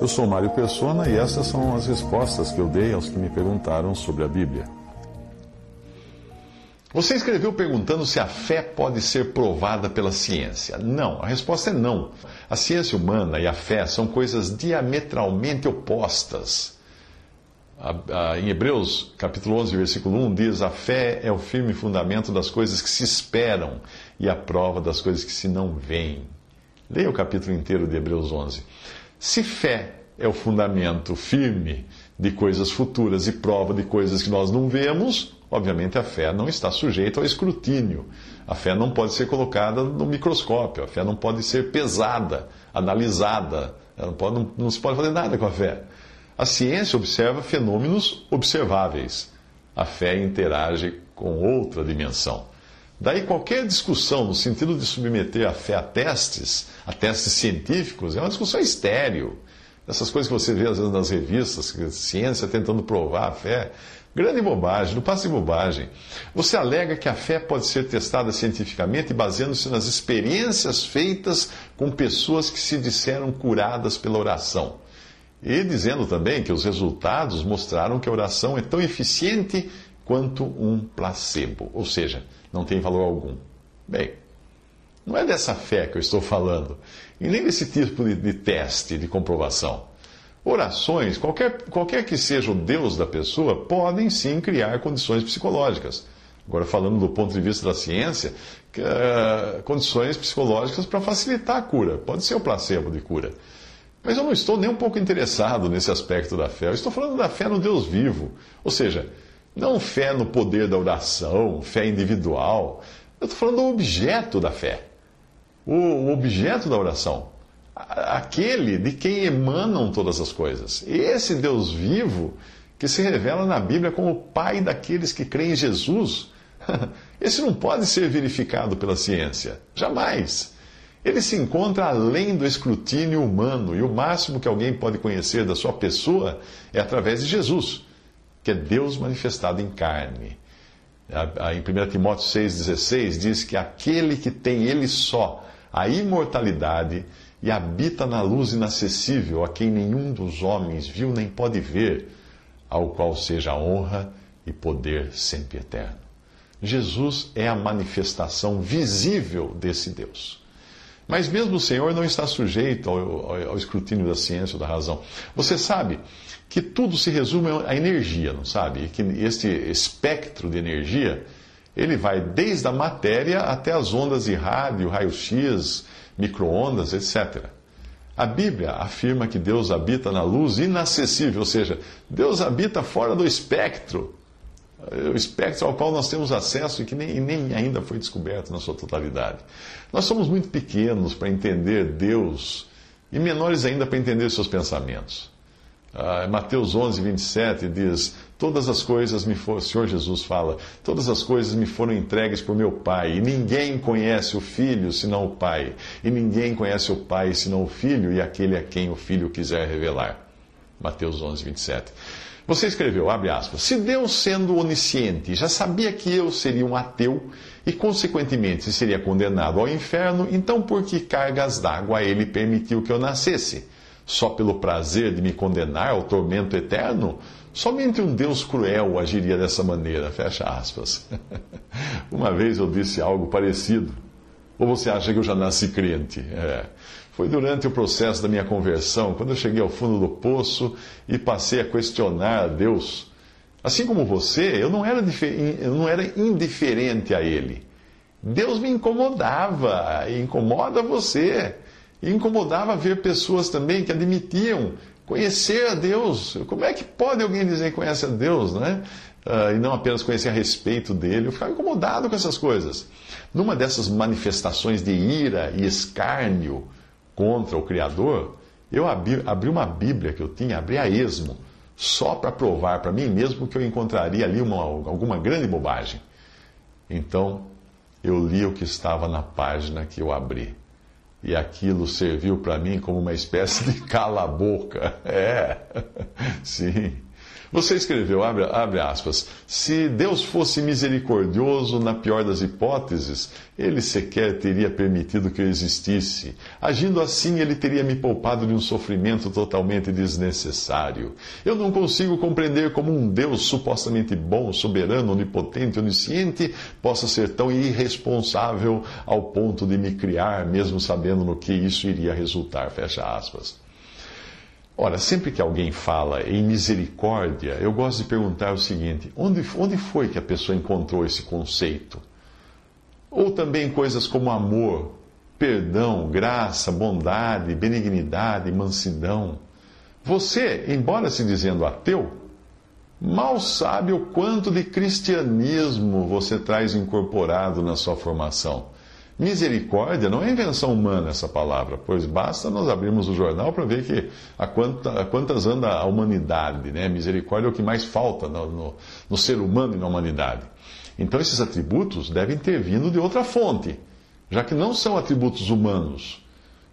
Eu sou Mário Persona e essas são as respostas que eu dei aos que me perguntaram sobre a Bíblia. Você escreveu perguntando se a fé pode ser provada pela ciência. Não, a resposta é não. A ciência humana e a fé são coisas diametralmente opostas. Em Hebreus, capítulo 11, versículo 1, diz: A fé é o firme fundamento das coisas que se esperam e a prova das coisas que se não veem. Leia o capítulo inteiro de Hebreus 11. Se fé é o fundamento firme de coisas futuras e prova de coisas que nós não vemos, obviamente a fé não está sujeita ao escrutínio. A fé não pode ser colocada no microscópio, a fé não pode ser pesada, analisada, não, pode, não, não se pode fazer nada com a fé. A ciência observa fenômenos observáveis. A fé interage com outra dimensão. Daí qualquer discussão no sentido de submeter a fé a testes, a testes científicos, é uma discussão estéril. Essas coisas que você vê às vezes nas revistas, ciência tentando provar a fé, grande bobagem, não passe bobagem. Você alega que a fé pode ser testada cientificamente baseando-se nas experiências feitas com pessoas que se disseram curadas pela oração. E dizendo também que os resultados mostraram que a oração é tão eficiente quanto um placebo, ou seja, não tem valor algum. Bem, não é dessa fé que eu estou falando, e nem desse tipo de, de teste de comprovação. Orações, qualquer, qualquer que seja o Deus da pessoa, podem sim criar condições psicológicas. Agora, falando do ponto de vista da ciência, uh, condições psicológicas para facilitar a cura. Pode ser o placebo de cura. Mas eu não estou nem um pouco interessado nesse aspecto da fé. Eu estou falando da fé no Deus vivo. Ou seja, não fé no poder da oração, fé individual. Eu estou falando do objeto da fé. O objeto da oração. Aquele de quem emanam todas as coisas. Esse Deus vivo que se revela na Bíblia como o Pai daqueles que creem em Jesus. Esse não pode ser verificado pela ciência. Jamais. Ele se encontra além do escrutínio humano e o máximo que alguém pode conhecer da sua pessoa é através de Jesus que é Deus manifestado em carne. Em 1 Timóteo 6,16 diz que aquele que tem ele só a imortalidade e habita na luz inacessível, a quem nenhum dos homens viu nem pode ver, ao qual seja honra e poder sempre eterno. Jesus é a manifestação visível desse Deus. Mas mesmo o Senhor não está sujeito ao, ao, ao escrutínio da ciência ou da razão. Você sabe que tudo se resume à energia, não sabe? E que este espectro de energia, ele vai desde a matéria até as ondas de rádio, raio-x, microondas, etc. A Bíblia afirma que Deus habita na luz inacessível, ou seja, Deus habita fora do espectro, o espectro ao qual nós temos acesso e que nem, nem ainda foi descoberto na sua totalidade. Nós somos muito pequenos para entender Deus e menores ainda para entender seus pensamentos. Uh, Mateus 11, 27 diz: Todas as coisas me foram, o Senhor Jesus fala, todas as coisas me foram entregues por meu Pai, e ninguém conhece o Filho senão o Pai, e ninguém conhece o Pai senão o Filho e aquele a quem o Filho quiser revelar. Mateus 11, 27. Você escreveu, abre aspas, se Deus sendo onisciente já sabia que eu seria um ateu e consequentemente seria condenado ao inferno, então por que cargas d'água ele permitiu que eu nascesse? só pelo prazer de me condenar ao tormento eterno? Somente um Deus cruel agiria dessa maneira. Fecha aspas. Uma vez eu disse algo parecido. Ou você acha que eu já nasci crente? É. Foi durante o processo da minha conversão, quando eu cheguei ao fundo do poço e passei a questionar a Deus. Assim como você, eu não era, eu não era indiferente a Ele. Deus me incomodava, incomoda você. E incomodava ver pessoas também que admitiam Conhecer a Deus. Como é que pode alguém dizer que conhece a Deus, né? Uh, e não apenas conhecer a respeito dele. Eu ficava incomodado com essas coisas. Numa dessas manifestações de ira e escárnio contra o Criador, eu abri, abri uma Bíblia que eu tinha, abri a esmo, só para provar para mim mesmo que eu encontraria ali uma, alguma grande bobagem. Então, eu li o que estava na página que eu abri. E aquilo serviu para mim como uma espécie de cala-boca. É, sim. Você escreveu, abre, abre aspas, se Deus fosse misericordioso na pior das hipóteses, ele sequer teria permitido que eu existisse. Agindo assim, ele teria me poupado de um sofrimento totalmente desnecessário. Eu não consigo compreender como um Deus supostamente bom, soberano, onipotente, onisciente, possa ser tão irresponsável ao ponto de me criar, mesmo sabendo no que isso iria resultar. Fecha aspas. Ora, sempre que alguém fala em misericórdia, eu gosto de perguntar o seguinte: onde, onde foi que a pessoa encontrou esse conceito? Ou também coisas como amor, perdão, graça, bondade, benignidade, mansidão. Você, embora se dizendo ateu, mal sabe o quanto de cristianismo você traz incorporado na sua formação. Misericórdia não é invenção humana essa palavra, pois basta nós abrirmos o jornal para ver que a, quanta, a quantas anda a humanidade. Né? Misericórdia é o que mais falta no, no, no ser humano e na humanidade. Então esses atributos devem ter vindo de outra fonte, já que não são atributos humanos.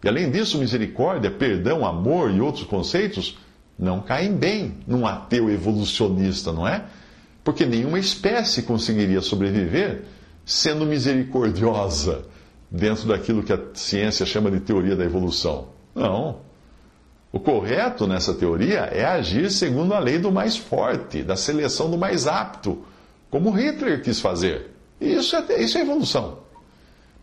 E além disso, misericórdia, perdão, amor e outros conceitos não caem bem num ateu evolucionista, não é? Porque nenhuma espécie conseguiria sobreviver sendo misericordiosa dentro daquilo que a ciência chama de teoria da evolução. Não. O correto nessa teoria é agir segundo a lei do mais forte, da seleção do mais apto, como Hitler quis fazer. Isso é, isso é evolução.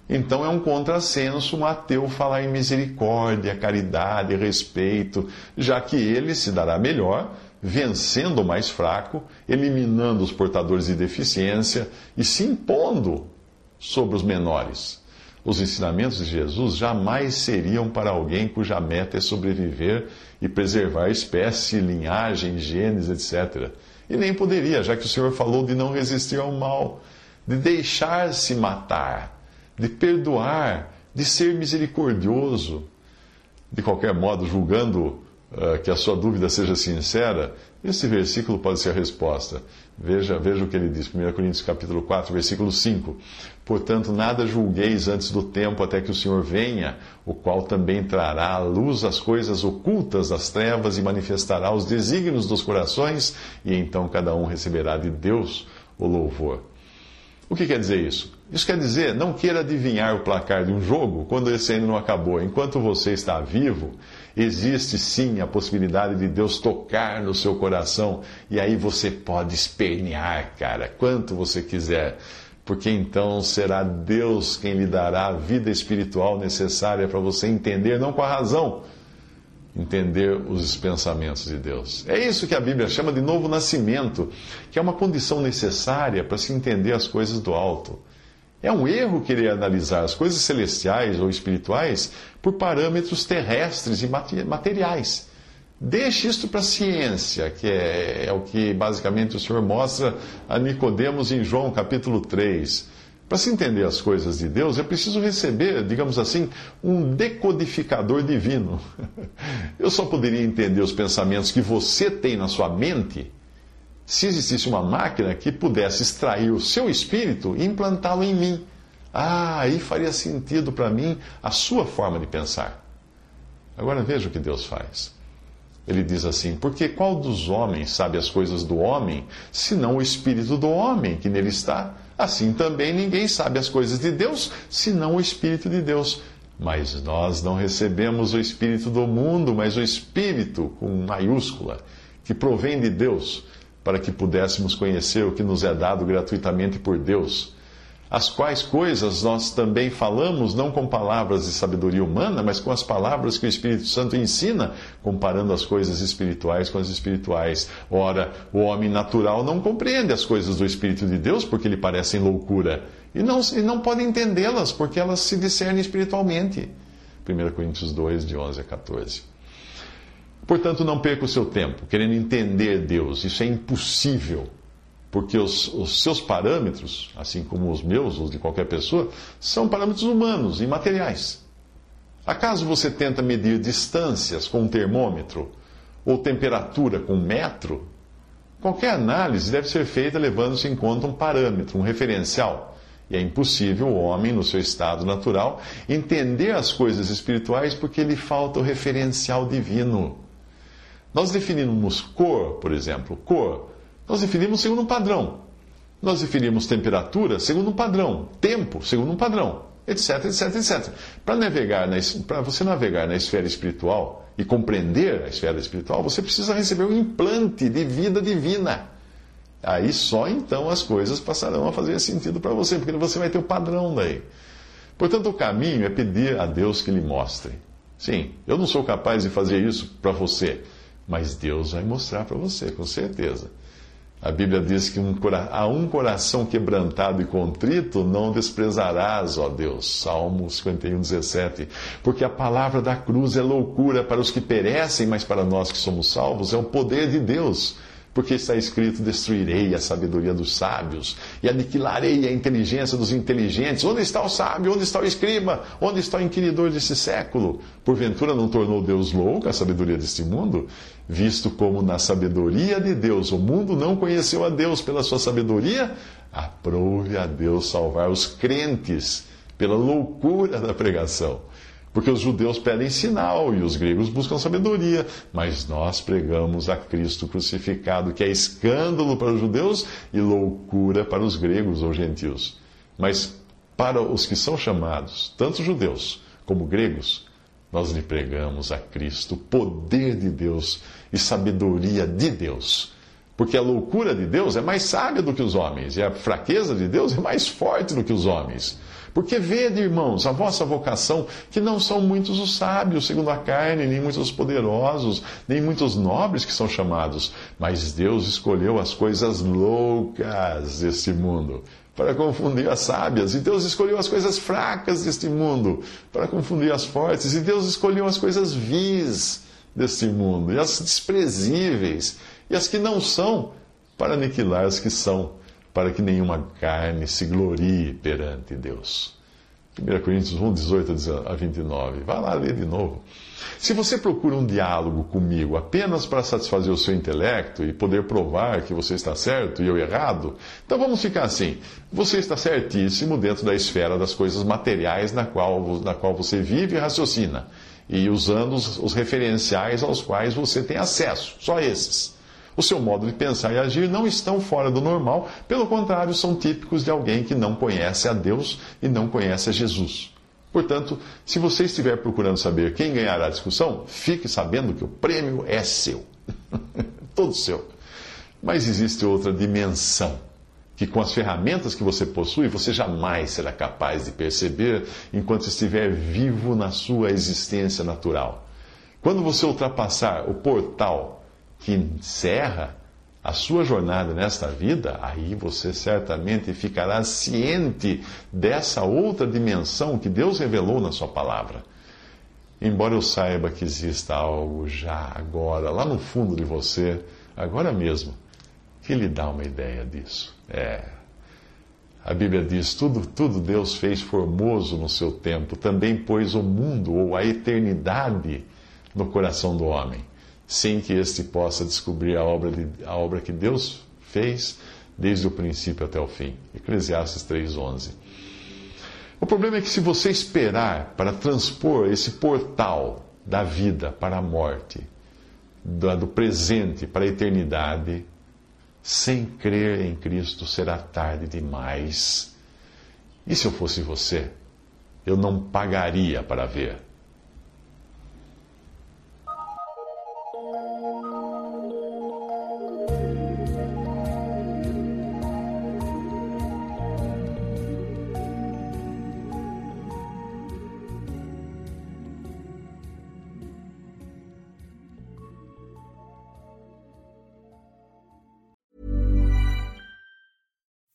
Então é um contrassenso um ateu falar em misericórdia, caridade, respeito, já que ele se dará melhor vencendo o mais fraco, eliminando os portadores de deficiência e se impondo sobre os menores. Os ensinamentos de Jesus jamais seriam para alguém cuja meta é sobreviver e preservar espécie, linhagem, genes, etc. E nem poderia, já que o Senhor falou de não resistir ao mal, de deixar-se matar, de perdoar, de ser misericordioso. De qualquer modo, julgando que a sua dúvida seja sincera, esse versículo pode ser a resposta. Veja, veja o que ele diz, 1 Coríntios capítulo 4, versículo 5. Portanto, nada julgueis antes do tempo até que o Senhor venha, o qual também trará à luz as coisas ocultas das trevas e manifestará os desígnios dos corações, e então cada um receberá de Deus o louvor. O que quer dizer isso? Isso quer dizer, não queira adivinhar o placar de um jogo quando esse ainda não acabou. Enquanto você está vivo, existe sim a possibilidade de Deus tocar no seu coração e aí você pode espernear, cara, quanto você quiser. Porque então será Deus quem lhe dará a vida espiritual necessária para você entender, não com a razão, entender os pensamentos de Deus. É isso que a Bíblia chama de novo nascimento, que é uma condição necessária para se entender as coisas do alto. É um erro querer analisar as coisas celestiais ou espirituais por parâmetros terrestres e materiais. Deixe isto para a ciência, que é, é, o que basicamente o Senhor mostra a Nicodemos em João capítulo 3. Para se entender as coisas de Deus, é preciso receber, digamos assim, um decodificador divino. Eu só poderia entender os pensamentos que você tem na sua mente se existisse uma máquina que pudesse extrair o seu espírito e implantá-lo em mim. Ah, aí faria sentido para mim a sua forma de pensar. Agora veja o que Deus faz. Ele diz assim: Porque qual dos homens sabe as coisas do homem, senão o espírito do homem que nele está? Assim também ninguém sabe as coisas de Deus, senão o espírito de Deus. Mas nós não recebemos o espírito do mundo, mas o espírito com maiúscula, que provém de Deus para que pudéssemos conhecer o que nos é dado gratuitamente por Deus. As quais coisas nós também falamos, não com palavras de sabedoria humana, mas com as palavras que o Espírito Santo ensina, comparando as coisas espirituais com as espirituais. Ora, o homem natural não compreende as coisas do Espírito de Deus porque lhe parecem loucura, e não, e não pode entendê-las porque elas se discernem espiritualmente. 1 Coríntios 2, de 11 a 14. Portanto, não perca o seu tempo querendo entender Deus. Isso é impossível. Porque os, os, seus parâmetros, assim como os meus, os de qualquer pessoa, são parâmetros humanos e materiais. Acaso você tenta medir distâncias com um termômetro ou temperatura com um metro? Qualquer análise deve ser feita levando-se em conta um parâmetro, um referencial. E é impossível o homem, no seu estado natural, entender as coisas espirituais porque lhe falta o referencial divino. Nós definimos cor, por exemplo, cor, nós definimos segundo um padrão. Nós definimos temperatura segundo um padrão, tempo segundo um padrão, etc, etc, etc. Para navegar para você navegar na esfera espiritual e compreender a esfera espiritual, você precisa receber um implante de vida divina. Aí só então as coisas passarão a fazer sentido para você, porque você vai ter o padrão daí. Portanto, o caminho é pedir a Deus que lhe mostre. Sim, eu não sou capaz de fazer isso para você, mas Deus vai mostrar para você, com certeza. A Bíblia diz que um, a um coração quebrantado e contrito não desprezarás, ó Deus. Salmo 51, 17. Porque a palavra da cruz é loucura para os que perecem, mas para nós que somos salvos é o poder de Deus porque está escrito: Destruirei a sabedoria dos sábios e aniquilarei a inteligência dos inteligentes. Onde está o sábio? Onde está o escriba? Onde está o inquiridor desse século? Porventura não tornou Deus louco a sabedoria deste mundo? Visto como na sabedoria de Deus o mundo não conheceu a Deus pela sua sabedoria, aprove a Deus salvar os crentes pela loucura da pregação. Porque os judeus pedem sinal e os gregos buscam sabedoria, mas nós pregamos a Cristo crucificado, que é escândalo para os judeus e loucura para os gregos ou gentios. Mas para os que são chamados, tanto judeus como gregos, nós lhe pregamos a Cristo, poder de Deus e sabedoria de Deus. Porque a loucura de Deus é mais sábia do que os homens, e a fraqueza de Deus é mais forte do que os homens. Porque vede, irmãos, a vossa vocação, que não são muitos os sábios, segundo a carne, nem muitos os poderosos, nem muitos nobres que são chamados, mas Deus escolheu as coisas loucas deste mundo para confundir as sábias, e Deus escolheu as coisas fracas deste mundo para confundir as fortes, e Deus escolheu as coisas vis deste mundo, e as desprezíveis, e as que não são, para aniquilar as que são para que nenhuma carne se glorie perante Deus. 1 Coríntios 1, 18 a 29. Vai lá ler de novo. Se você procura um diálogo comigo apenas para satisfazer o seu intelecto e poder provar que você está certo e eu errado, então vamos ficar assim. Você está certíssimo dentro da esfera das coisas materiais na qual, na qual você vive e raciocina, e usando os, os referenciais aos quais você tem acesso, só esses. O seu modo de pensar e agir não estão fora do normal, pelo contrário, são típicos de alguém que não conhece a Deus e não conhece a Jesus. Portanto, se você estiver procurando saber quem ganhará a discussão, fique sabendo que o prêmio é seu. Todo seu. Mas existe outra dimensão que, com as ferramentas que você possui, você jamais será capaz de perceber enquanto estiver vivo na sua existência natural. Quando você ultrapassar o portal que encerra a sua jornada nesta vida, aí você certamente ficará ciente dessa outra dimensão que Deus revelou na Sua palavra. Embora eu saiba que exista algo já agora, lá no fundo de você, agora mesmo, que lhe dá uma ideia disso. É. A Bíblia diz: tudo, tudo Deus fez formoso no seu tempo, também pôs o mundo ou a eternidade no coração do homem sem que este possa descobrir a obra, de, a obra que Deus fez desde o princípio até o fim. Eclesiastes 3,11. O problema é que se você esperar para transpor esse portal da vida para a morte, do presente para a eternidade, sem crer em Cristo, será tarde demais. E se eu fosse você, eu não pagaria para ver.